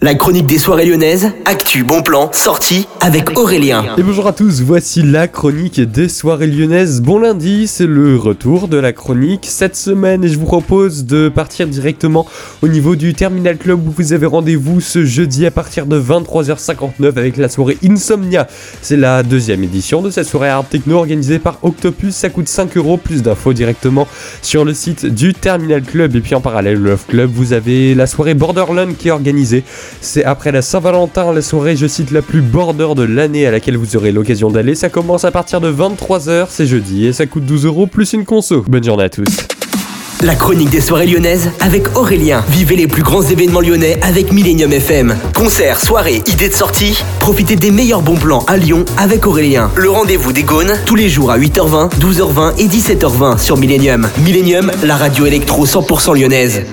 La chronique des soirées lyonnaises, actu, bon plan, sortie avec Aurélien. Et bonjour à tous, voici la chronique des soirées lyonnaises. Bon lundi, c'est le retour de la chronique cette semaine et je vous propose de partir directement au niveau du Terminal Club où vous avez rendez-vous ce jeudi à partir de 23h59 avec la soirée Insomnia. C'est la deuxième édition de cette soirée art techno organisée par Octopus. Ça coûte 5 euros, plus d'infos directement sur le site du Terminal Club. Et puis en parallèle, Love Club, vous avez la soirée Borderland qui est organisée. C'est après la Saint-Valentin, la soirée, je cite, la plus border de l'année à laquelle vous aurez l'occasion d'aller. Ça commence à partir de 23h, c'est jeudi, et ça coûte 12 euros plus une conso. Bonne journée à tous. La chronique des soirées lyonnaises avec Aurélien. Vivez les plus grands événements lyonnais avec Millennium FM. Concerts, soirées, idées de sortie. Profitez des meilleurs bons plans à Lyon avec Aurélien. Le rendez-vous des Gaunes tous les jours à 8h20, 12h20 et 17h20 sur Millennium. Millennium, la radio électro 100% lyonnaise.